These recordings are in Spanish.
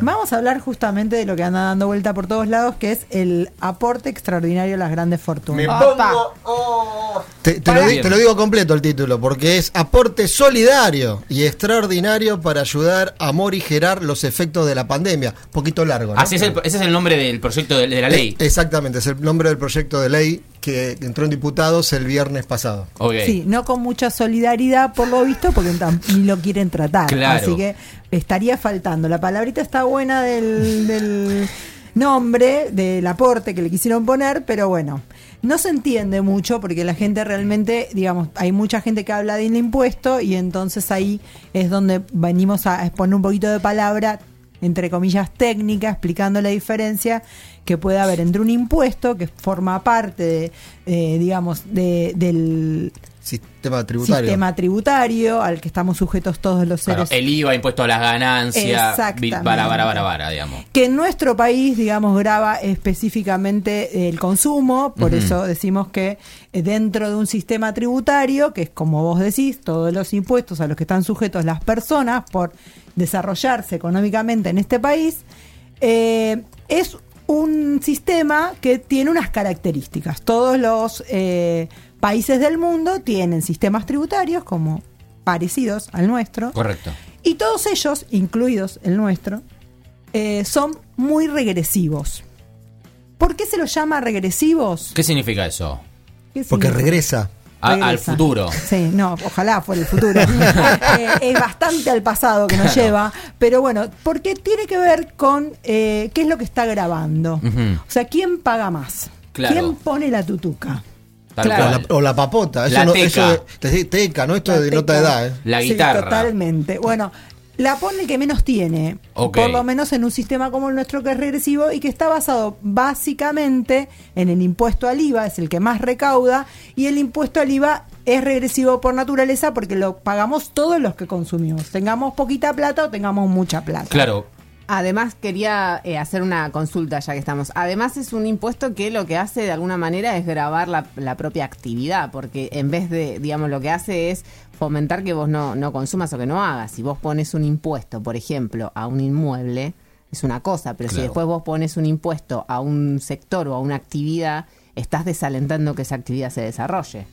Vamos a hablar justamente de lo que anda dando vuelta por todos lados, que es el aporte extraordinario a las grandes fortunas. Me pongo. oh. Te, te lo Para- di- te lo digo completo el título, porque es aporte solidario y extraordinario para ayudar a morigerar los efectos de la pandemia. Poquito largo, ¿no? Así es el- ese es el nombre del proyecto de, de la ley. Eh, Exactamente, es el nombre del proyecto de ley que entró en diputados el viernes pasado. Ok. Sí, no con mucha solidaridad por lo visto, porque ni lo quieren tratar. Claro. Así que estaría faltando. La palabrita está buena del, del nombre, del aporte que le quisieron poner, pero bueno, no se entiende mucho porque la gente realmente, digamos, hay mucha gente que habla del impuesto y entonces ahí es donde venimos a exponer un poquito de palabra entre comillas técnica, explicando la diferencia que puede haber entre un impuesto que forma parte de, eh, digamos, de, del Sistema tributario. sistema tributario al que estamos sujetos todos los Claro, seres. el IVA, impuesto a las ganancias, Exactamente. para, para, para, para, digamos. que en nuestro país, digamos, graba específicamente el consumo, por eso decimos que eh, dentro de un sistema tributario, que es como vos decís, todos los impuestos a los que están sujetos las personas por desarrollarse económicamente en este país, eh, es un sistema que tiene unas características. Todos los eh, países del mundo tienen sistemas tributarios como parecidos al nuestro. Correcto. Y todos ellos, incluidos el nuestro, eh, son muy regresivos. ¿Por qué se los llama regresivos? ¿Qué significa eso? ¿Qué Porque significa? regresa. A- al futuro. Sí, no, ojalá fuera el futuro. Eh, es bastante al pasado que nos Claro. lleva, pero bueno, porque tiene que ver con eh, qué es lo que está grabando. O sea, ¿quién paga más? Claro. ¿Quién pone la tutuca? Tal O, cual. la, o la papota. Eso La no, teca. eso de- te- teca, ¿no? Esto La de nota de edad, ¿eh? La Sí, guitarra. totalmente. Bueno, la pone el que menos tiene, por lo menos en un sistema como el nuestro que es regresivo y que está basado básicamente en el impuesto al IVA, es el que más recauda, y el impuesto al IVA es regresivo por naturaleza porque lo pagamos todos los que consumimos, tengamos poquita plata o tengamos mucha plata. Claro. Además, quería eh, hacer una consulta ya que estamos. Además, es un impuesto que lo que hace de alguna manera es grabar la, la propia actividad, porque en vez de, digamos, lo que hace es fomentar que vos no, no consumas o que no hagas. Si vos pones un impuesto, por ejemplo, a un inmueble, es una cosa, pero si después vos pones un impuesto a un sector o a una actividad, estás desalentando que esa actividad se desarrolle.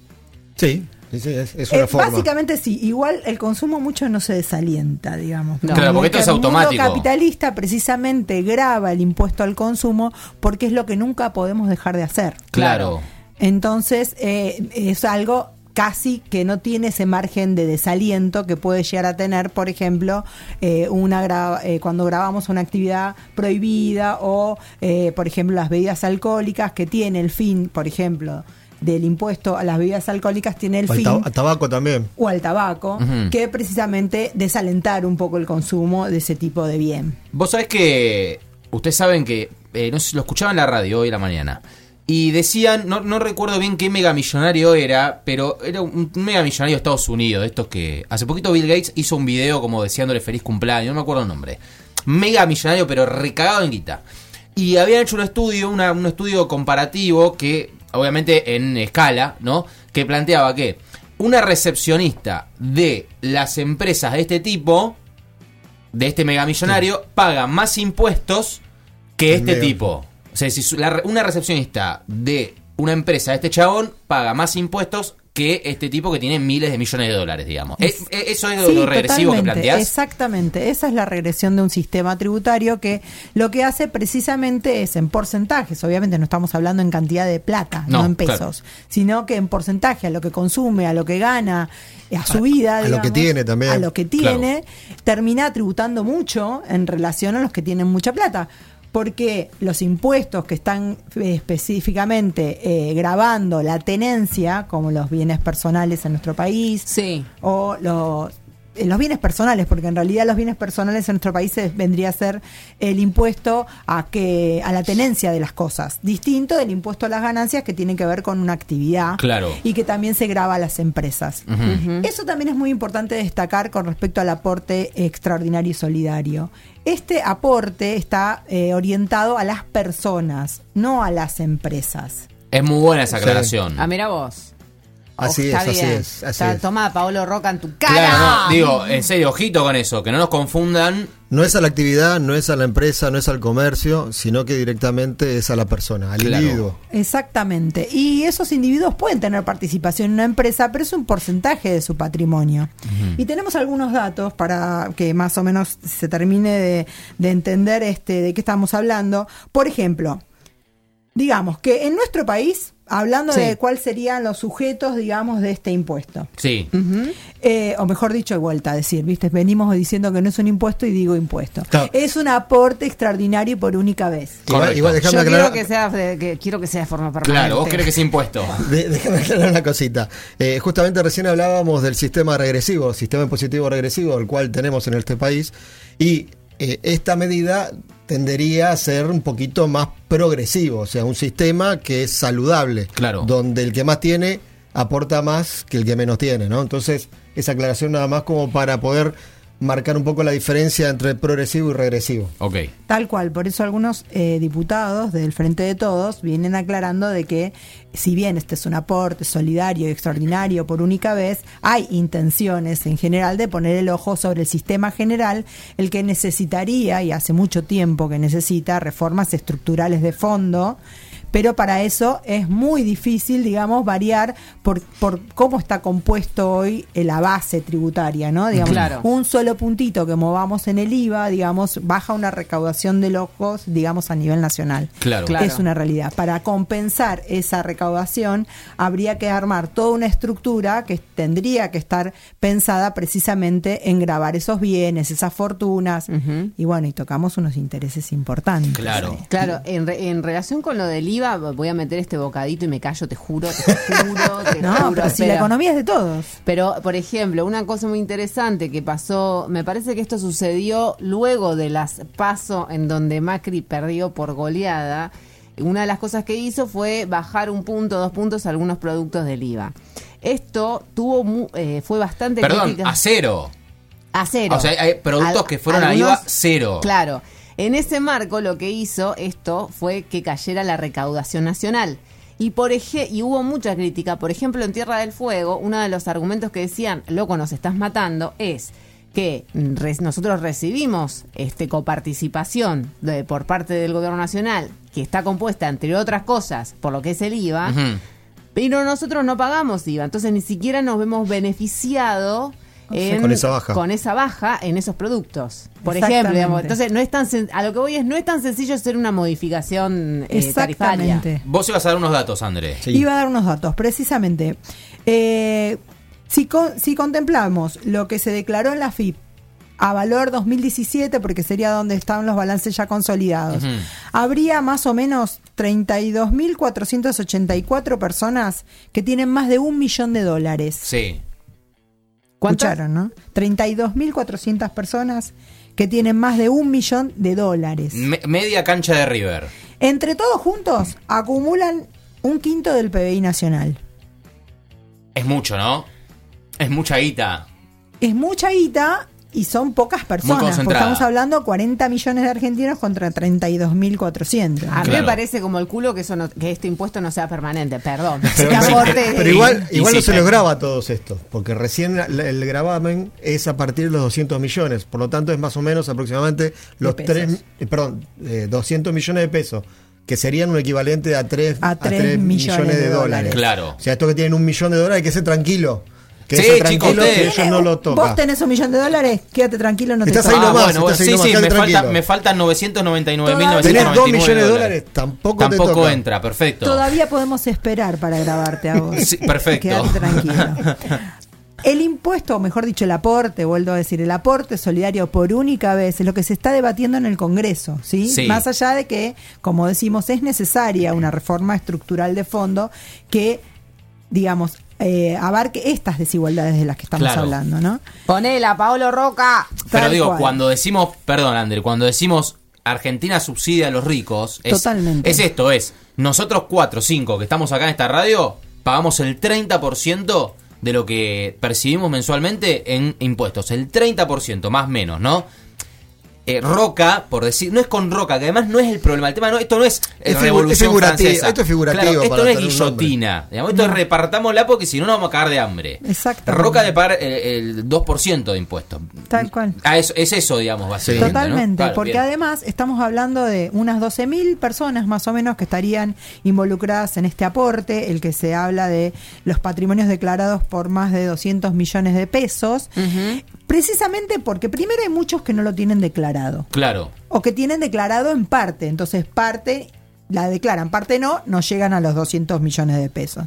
Sí, es, es Eh, una forma. básicamente sí, igual el consumo mucho no se desalienta, digamos. No. Claro, porque que esto es el mundo automático. capitalista precisamente graba el impuesto al consumo porque es lo que nunca podemos dejar de hacer. Claro. Entonces eh, es algo casi que no tiene ese margen de desaliento que puede llegar a tener, por ejemplo, eh, una gra- eh, cuando grabamos una actividad prohibida o, eh, por ejemplo, las bebidas alcohólicas que tiene el fin, por ejemplo, del impuesto a las bebidas alcohólicas tiene el Al fin al tabaco también. o al tabaco, que precisamente desalentar un poco el consumo de ese tipo de bien. Vos sabés que. Ustedes saben que. eh, no sé, lo escuchaba en la radio hoy a la mañana. Y decían, no, no recuerdo bien qué megamillonario era, pero era un megamillonario de Estados Unidos, de estos que. Hace poquito Bill Gates hizo un video como deseándole feliz cumpleaños, no me acuerdo el nombre. Megamillonario, pero recagado en guita. Y habían hecho un estudio, una- un estudio comparativo que, obviamente en escala, ¿no? Que planteaba que una recepcionista de las empresas de este tipo de este megamillonario paga más impuestos que El este mega. tipo. O sea, si una recepcionista de una empresa de este chabón paga más impuestos que este tipo que tiene miles de millones de dólares, digamos. Es- Es- es- eso es lo, Sí, lo regresivo que planteás. Exactamente, esa es la regresión de un sistema tributario que lo que hace precisamente es en porcentajes, obviamente no estamos hablando en cantidad de plata, no, No, en claro. pesos, sino que en porcentaje a lo que consume, a lo que gana, a su vida, a lo que tiene también. a lo que tiene, termina tributando mucho en relación a los que tienen mucha plata. Porque los impuestos que están eh, específicamente eh, grabando la tenencia, como los bienes personales en nuestro país, Sí. o los, eh, los bienes personales, porque en realidad los bienes personales en nuestro país vendría a ser el impuesto a que a la tenencia de las cosas, distinto del impuesto a las ganancias que tiene que ver con una actividad Claro. y que también se graba a las empresas. Eso también es muy importante destacar con respecto al aporte extraordinario y solidario. Este aporte está eh, orientado a las personas, no a las empresas. Es muy buena esa Sí. aclaración. Ah, mira vos. Así es, así bien. es, así Está- es. Toma Paolo Roca en tu cara. Claro, no, digo, en serio, ojito con eso, que no nos confundan. No es a la actividad, no es a la empresa, no es al comercio, sino que directamente es a la persona, al Claro. individuo. Exactamente. Y esos individuos pueden tener participación en una empresa, pero es un porcentaje de su patrimonio. Y tenemos algunos datos para que más o menos se termine de, de entender este, de qué estamos hablando. Por ejemplo, digamos que en nuestro país, hablando Sí. de cuáles serían los sujetos, digamos, de este impuesto. Sí. Eh, o mejor dicho, de vuelta a decir, ¿viste? Venimos diciendo que no es un impuesto y digo impuesto. Claro. Es un aporte extraordinario por única vez. Igual, igual quiero que, sea, de- que quiero que sea de forma permanente. Claro, vos querés que sea impuesto. de- déjame aclarar una cosita. Eh, justamente recién hablábamos del sistema regresivo, sistema impositivo regresivo, el cual tenemos en este país, y eh, esta medida tendería a ser un poquito más progresivo, o sea, un sistema que es saludable, Claro. donde el que más tiene aporta más que el que menos tiene, ¿no? Entonces, esa aclaración nada más como para poder marcar un poco la diferencia entre progresivo y regresivo. Ok. Tal cual, por eso algunos eh, diputados del Frente de Todos vienen aclarando de que si bien este es un aporte solidario y extraordinario por única vez, hay intenciones en general de poner el ojo sobre el sistema general, el que necesitaría, y hace mucho tiempo que necesita, reformas estructurales de fondo, pero para eso es muy difícil, digamos, variar por, por cómo está compuesto hoy eh, la base tributaria, ¿no? Digamos, Claro. un solo puntito que movamos en el IVA, digamos, baja una recaudación de locos, digamos, a nivel nacional. Claro. Claro. Es una realidad. Para compensar esa recaudación, habría que armar toda una estructura que tendría que estar pensada precisamente en grabar esos bienes, esas fortunas. Y bueno, y tocamos unos intereses importantes. Claro. Claro, en, re- en relación con lo del IVA, voy a meter este bocadito y me callo, te juro, te juro, te No, juro. pero si la economía es de todos. Pero, por ejemplo, una cosa muy interesante que pasó, me parece que esto sucedió luego de las PASO en donde Macri perdió por goleada. Una de las cosas que hizo fue bajar un punto, dos puntos a algunos productos del IVA. Esto tuvo mu- eh, fue bastante Perdón, crítica. a cero. A cero. O sea, hay productos Al- que fueron a algunos- IVA cero. Claro. En ese marco lo que hizo esto fue que cayera la recaudación nacional. Y, por ej- y hubo mucha crítica. Por ejemplo, en Tierra del Fuego, uno de los argumentos que decían, loco, nos estás matando, es que mm, nosotros recibimos este coparticipación de, por parte del gobierno nacional, que está compuesta, entre otras cosas, por lo que es el IVA, pero nosotros no pagamos IVA, entonces ni siquiera nos vemos beneficiados en- Con esa baja. con esa baja en esos productos. Por ejemplo, digamos, entonces no es tan sen- a lo que voy es no es tan sencillo hacer una modificación eh, tarifaria. Exactamente. Vos ibas a dar unos datos, André. Sí. Iba a dar unos datos, precisamente. Eh, si, con- si contemplamos lo que se declaró en la FIP a valor 2017, porque sería donde están los balances ya consolidados, habría más o menos 32.484 personas que tienen más de un millón de dólares. Sí. ¿Cuántas? Escucharon, ¿no? 32.400 personas que tienen más de un millón de dólares. Me- media cancha de River. Entre todos juntos acumulan un quinto del PBI nacional. Es mucho, ¿no? Es mucha guita. es mucha guita y son pocas personas. Porque estamos hablando 40 millones de argentinos contra 32.400. A mí Claro. me parece como el culo que eso no- que este impuesto no sea permanente, perdón. Pero, Que aporte- pero igual, Y igual no se los graba a todos estos, porque recién el gravamen es a partir de los 200 millones, por lo tanto es más o menos aproximadamente los pesos. 3, perdón, eh, 200 millones de pesos, que serían un equivalente a 3, A tres millones de dólares. Claro. O sea, estos que tienen un millón de dólares hay que ser tranquilo. Que Sí, chicos, tranquilo que ustedes- ellos no lo Vos tocan. tenés un millón de dólares, quédate tranquilo, no te Estás ahí ah, nomás, bueno, bueno, estás ahí sí, nomás, sí, me, falta, me faltan 999.999 Tenés 2 millones de dólares, tampoco te Tampoco toca. entra, perfecto. Todavía podemos esperar para grabarte a vos. Sí, perfecto. Quédate tranquilo. El impuesto, o mejor dicho, el aporte, vuelvo a decir, el aporte solidario por única vez es lo que se está debatiendo en el Congreso, ¿sí? Sí. Más allá de que, como decimos, es necesaria una reforma estructural de fondo que, digamos, eh, abarque estas desigualdades de las que estamos Claro. hablando, ¿no? Ponela, Paolo Roca. Pero digo, cual. cuando decimos, perdón, Ander, cuando decimos Argentina subsidia a los ricos, es, Totalmente. es esto, es nosotros cuatro, cinco que estamos acá en esta radio, pagamos el 30% de lo que percibimos mensualmente en impuestos, el 30%, más o menos, ¿no? Eh, Roca, por decir, no es con Roca, que además no es el problema. El tema no, esto no es, eh, Es figu- revolución es figurativo, francesa. esto es figurativo Claro, esto para no es guillotina. Digamos, esto es repartámosla porque si no nos vamos a cagar de hambre. Exactamente. Roca de pagar el, el 2% de impuestos. Tal cual. Ah, es, es eso, digamos, básicamente. ¿no? Totalmente, Claro, porque bien. además estamos hablando de unas 12.000 personas más o menos que estarían involucradas en este aporte, el que se habla de los patrimonios declarados por más de 200 millones de pesos, precisamente porque primero hay muchos que no lo tienen declarado Claro. o que tienen declarado en parte, entonces parte la declaran, parte no, no llegan a los 200 millones de pesos.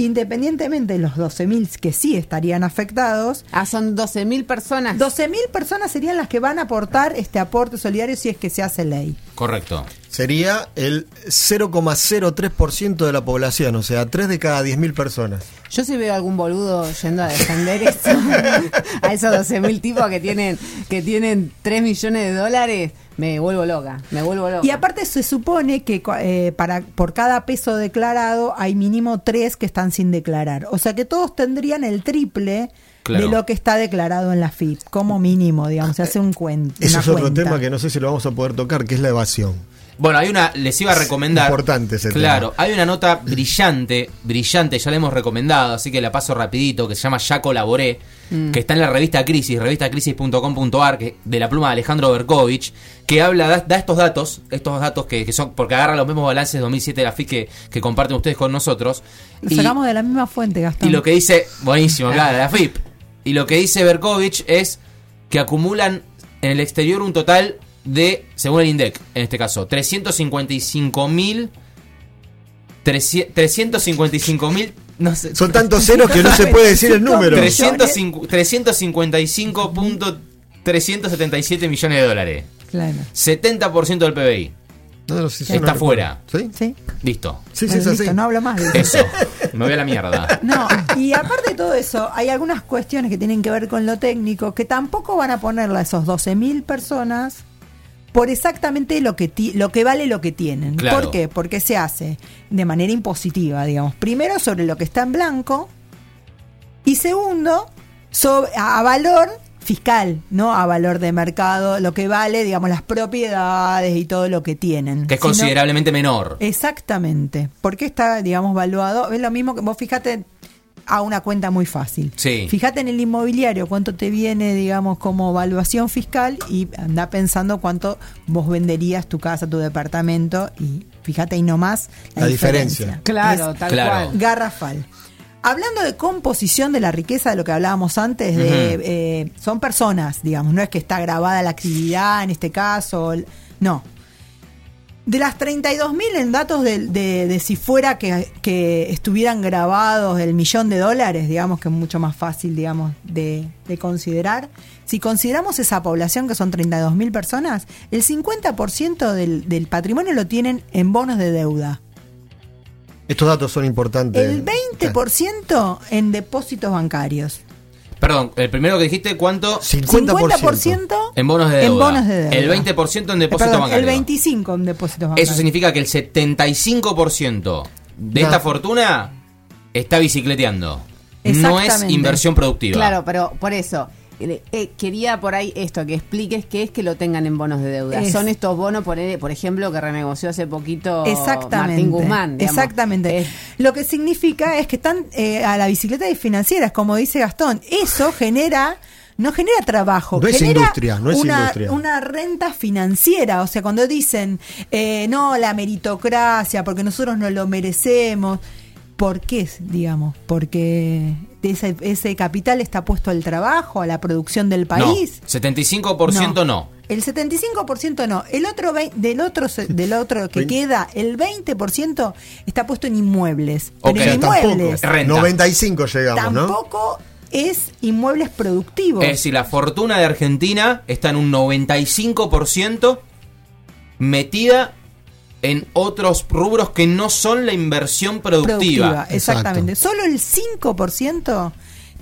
Independientemente de los 12.000 que sí estarían afectados, Ah, son 12.000 personas. 12.000 personas serían las que van a aportar este aporte solidario si es que se hace ley. Correcto. Sería el 0,03% de la población, o sea, 3 de cada 10.000 personas. Yo si veo algún boludo yendo a defender eso, a esos 12.000 tipos que tienen, que tienen 3 millones de dólares, me vuelvo loca, me vuelvo loca. Y aparte se supone que eh, para por cada peso declarado hay mínimo tres que están sin declarar. O sea que todos tendrían el triple Claro. de lo que está declarado en la FIP, como mínimo, digamos, se hace un cuento. Ese es otro cuenta. tema que no sé si lo vamos a poder tocar, que es la evasión. Bueno, hay una, les iba a recomendar. Importante ese Claro, tema. hay una nota brillante, brillante, ya la hemos recomendado, así que la paso rapidito, que se llama Ya colaboré, Mm. que está en la revista Crisis, revistacrisis.com.ar, que- de la pluma de Alejandro Berkovich, que habla, da, da estos datos, estos datos que, que son, porque agarra los mismos balances de 2007 de la FIC que, que comparten ustedes con nosotros. Lo Y- sacamos de la misma fuente, Gastón. y lo que dice, buenísimo, claro, la FIP. Y lo que dice Berkovich es que acumulan en el exterior un total de, según el INDEC, en este caso, 355 mil. 355 mil. No sé. Son tantos ceros que no se puede decir el número. 305 355.377 millones de dólares. Claro. 70% del PBI. No, no, sí, sí, Está no fuera. ¿Sí? ¿Sí? Listo. Sí, sí, es listo, así. no hablo más de eso. Eso. Me voy a la mierda. No, y aparte de todo eso, hay algunas cuestiones que tienen que ver con lo técnico que tampoco van a ponerla a esos 12.000 personas por exactamente lo que ti- lo que vale lo que tienen. Claro. ¿Por qué? Porque se hace de manera impositiva, digamos. Primero sobre lo que está en blanco y segundo sobre, a, a valor fiscal, no a valor de mercado, lo que vale, digamos, las propiedades y todo lo que tienen. Que es considerablemente menor. Exactamente. Porque está, digamos, valuado. Es lo mismo que vos fíjate a una cuenta muy fácil. Sí. Fíjate en el inmobiliario cuánto te viene, digamos, como evaluación fiscal y anda pensando cuánto vos venderías tu casa, tu departamento y fíjate ahí nomás la, La diferencia. Claro, Es tal Claro. cual. garrafal. Hablando de composición de la riqueza, de lo que hablábamos antes, de eh, son personas, digamos, no es que está grabada la actividad en este caso, no. De las 32.000 en datos de, de- de si fuera que, que estuvieran grabados el millón de dólares, digamos que es mucho más fácil, digamos, de, de considerar. Si consideramos esa población que son 32.000 personas, el 50% del, del patrimonio lo tienen en bonos de deuda. Estos datos son importantes. El 20% en depósitos bancarios. Perdón, el primero que dijiste, ¿cuánto? 50%. 50% En bonos de deuda. En bonos de deuda. El 20% en Eh, depósito perdón, bancario. El 25% en depósitos bancarios. Eso significa que el 75% de No. esta fortuna está bicicleteando. No es inversión productiva. Claro, pero por eso. Eh, eh, quería por ahí esto, que expliques qué es que lo tengan en bonos de deuda. Es- Son estos bonos, por, por ejemplo, que renegoció hace poquito Exactamente. Martín Guzmán. digamos. Exactamente. Es- Lo que significa es que están eh, a la bicicleta de financieras, como dice Gastón. Eso genera. No genera trabajo, No es genera industria, no es una, industria. una renta financiera. O sea, cuando dicen, eh, no, la meritocracia, porque nosotros no lo merecemos. ¿Por qué, digamos? Porque ese, ese capital está puesto al trabajo, a la producción del No, país. 75% no. El 75% no. El otro del otro se- del otro que queda, el 20% está puesto en inmuebles. Pero en Tampoco. inmuebles Renta. 95 llegamos, ¿no? tampoco es inmuebles productivos. Es decir, la fortuna de Argentina está en un 95% metida en otros rubros que no son la inversión productiva. productiva, exactamente. Solo el 5%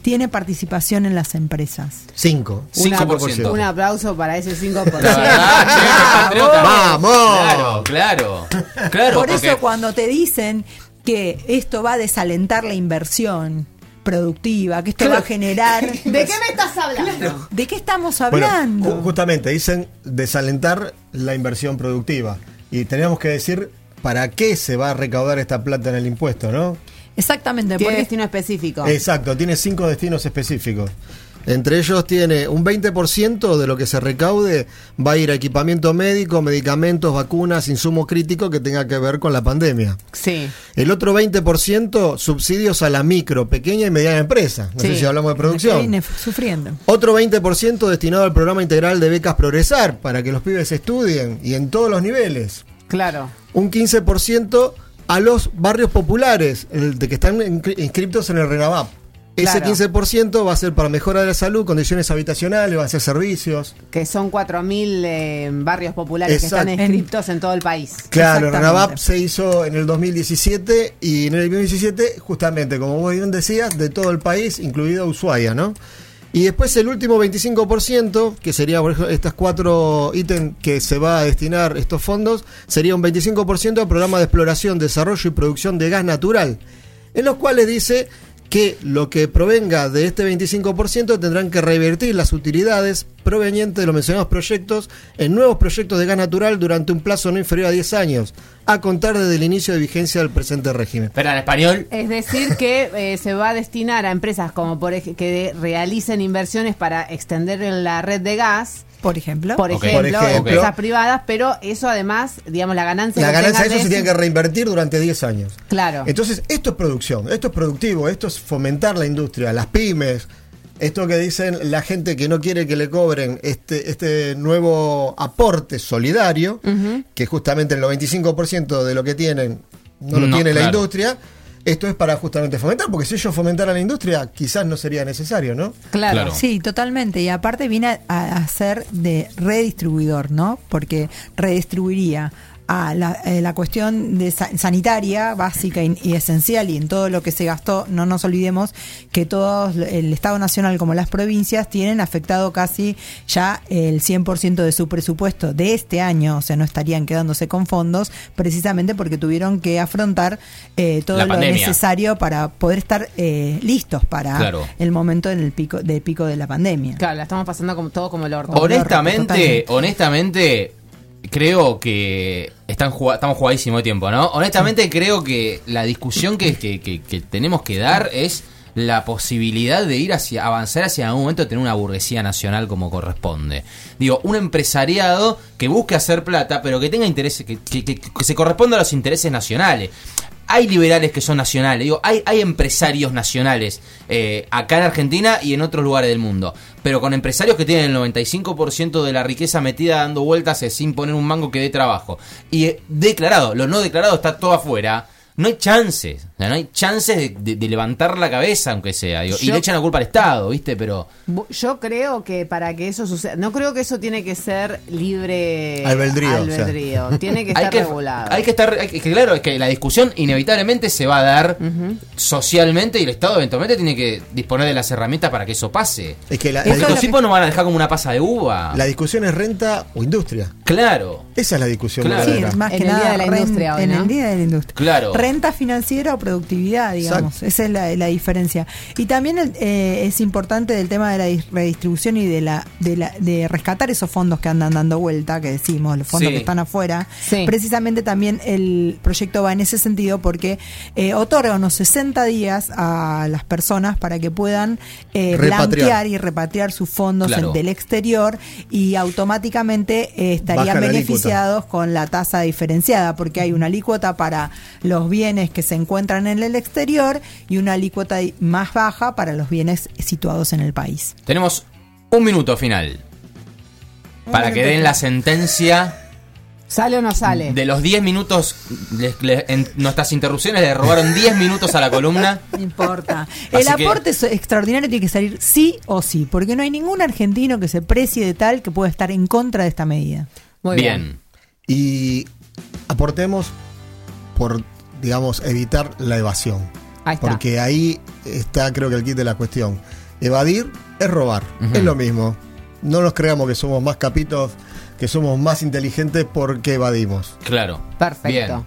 tiene participación en las empresas. 5. Una- 5%. Un aplauso para ese 5%. La verdad. ¡Vamos! Claro, claro. Claro, Por porque- eso cuando te dicen que esto va a desalentar la inversión, productiva, que esto va a generar... ¿De qué me estás hablando? ¿De qué estamos hablando? ju- justamente dicen desalentar la inversión productiva. Y tenemos que decir para qué se va a recaudar esta plata en el impuesto, ¿no? Exactamente, porque destino específico. Exacto, tiene cinco destinos específicos. Entre ellos tiene un 20% de lo que se recaude va a ir a equipamiento médico, medicamentos, vacunas, insumo crítico que tenga que ver con la pandemia. Sí. El otro 20% subsidios a la micro, pequeña y mediana empresa. No sé Sí. si hablamos de producción. sufriendo. Otro 20% destinado al programa integral de becas Progresar para que los pibes estudien y en todos los niveles. Claro. Un 15% a los barrios populares, el de que están inscri- inscriptos en el RENAVAP. Ese Claro. 15% va a ser para mejora de la salud, condiciones habitacionales, va a ser servicios. Que son 4.000 eh, barrios populares que están inscriptos en todo el país. Claro. RENAVAP se hizo en el 2017 y en el 2017, justamente, como vos bien decías, de todo el país, incluido Ushuaia, ¿no? Y después el último 25%, que sería por ejemplo estas cuatro ítems que se va a destinar estos fondos, sería un 25% al programa de exploración, desarrollo y producción de gas natural, en los cuales dice que lo que provenga de este 25% tendrán que revertir las utilidades provenientes de los mencionados proyectos en nuevos proyectos de gas natural durante un plazo no inferior a 10 años, a contar desde el inicio de vigencia del presente régimen. Espera, en español. Es decir, que eh, se va a destinar a empresas como por que realicen inversiones para extender la red de gas, Por ejemplo. por ejemplo, ejemplo. empresas privadas, pero eso además, digamos, la ganancia La ganancia de eso se tiene que reinvertir durante 10 años. Claro. Entonces, esto es producción, esto es productivo, esto es fomentar la industria, las pymes. Esto que dicen la gente que no quiere que le cobren este, este nuevo aporte solidario, que justamente el 95% de lo que tienen no lo No, tiene la industria, esto es para justamente fomentar, porque si ellos fomentaran la industria, quizás no sería necesario, ¿no? Claro. Claro. Sí, totalmente. Y aparte viene a, a ser de redistribuidor, ¿no? Porque redistribuiría a la, eh, la cuestión de sa- sanitaria básica y, y esencial y en todo lo que se gastó, no nos olvidemos que todo el Estado Nacional como las provincias tienen afectado casi ya el 100% de su presupuesto de este año, o sea, no estarían quedándose con fondos precisamente porque tuvieron que afrontar eh, todo La lo pandemia. necesario para poder estar eh, listos para Claro. el momento en el pico del pico de la pandemia. Claro, la estamos pasando como todo como el orto. Honestamente, honestamente, creo que están jugá- estamos jugadísimo de tiempo, ¿no? Honestamente, creo que la discusión que, que- que- que tenemos que dar es la posibilidad de ir hacia, avanzar hacia algún momento tener una burguesía nacional como corresponde. Digo, un empresariado que busque hacer plata, pero que tenga intereses, que, que- que- que se corresponda a los intereses nacionales. Hay liberales que son nacionales, digo, hay, hay empresarios nacionales eh, acá en Argentina y en otros lugares del mundo, pero con empresarios que tienen el 95% de la riqueza metida dando vueltas eh, sin poner un mango que dé trabajo. Y eh, declarado, lo no declarado está todo afuera. No hay chances, o sea, no hay chances de, de- de levantar la cabeza, aunque sea. digo, y le echan la culpa al Estado, ¿viste? Pero Yo creo que para que eso suceda, no creo que eso tiene que ser libre Albedrío, o sea. albedrío. tiene que hay estar que, regulado. hay que estar, hay que- claro, es que la discusión inevitablemente se va a dar socialmente y el Estado eventualmente tiene que disponer de las herramientas para que eso pase. Es que la, la Estos tipos no van a dejar como una pasa de uva. la discusión es renta o industria. Claro. Esa es la discusión Claro. Sí, es más En que el nada Día de la Industria hoy, en ¿no? el día de la industria. Claro. Renta financiera o productividad, digamos. Exacto. Esa es la, la diferencia. Y también el- eh, es importante del tema de la dis- redistribución y de la, de la de rescatar esos fondos que andan dando vuelta, que decimos, los fondos Sí. que están afuera. Sí. Precisamente también el proyecto va en ese sentido porque eh, otorga unos 60 días a las personas para que puedan eh, Repatriar. blanquear y repatriar sus fondos Claro. en- del exterior y automáticamente eh, estarían Baja la alícuota. beneficiados con la tasa diferenciada, porque hay una alícuota para los bienes que se encuentran en el exterior y una alícuota más baja para los bienes situados en el país. Tenemos un minuto final. Un Para que den la sentencia ¿Sale o no sale? de los 10 minutos. les- les- en nuestras interrupciones le robaron 10 minutos a la columna. No importa. El Así que- aporte es extraordinario tiene que salir sí o sí, porque no hay ningún argentino que se precie de tal que pueda estar en contra de esta medida. Muy bien. Y aportemos por, digamos, evitar la evasión. Ahí está. Porque ahí está, creo que el kit de la cuestión. Evadir es robar, es lo mismo. No nos creamos que somos más capitos, que somos más inteligentes porque evadimos. Claro. Perfecto. Bien.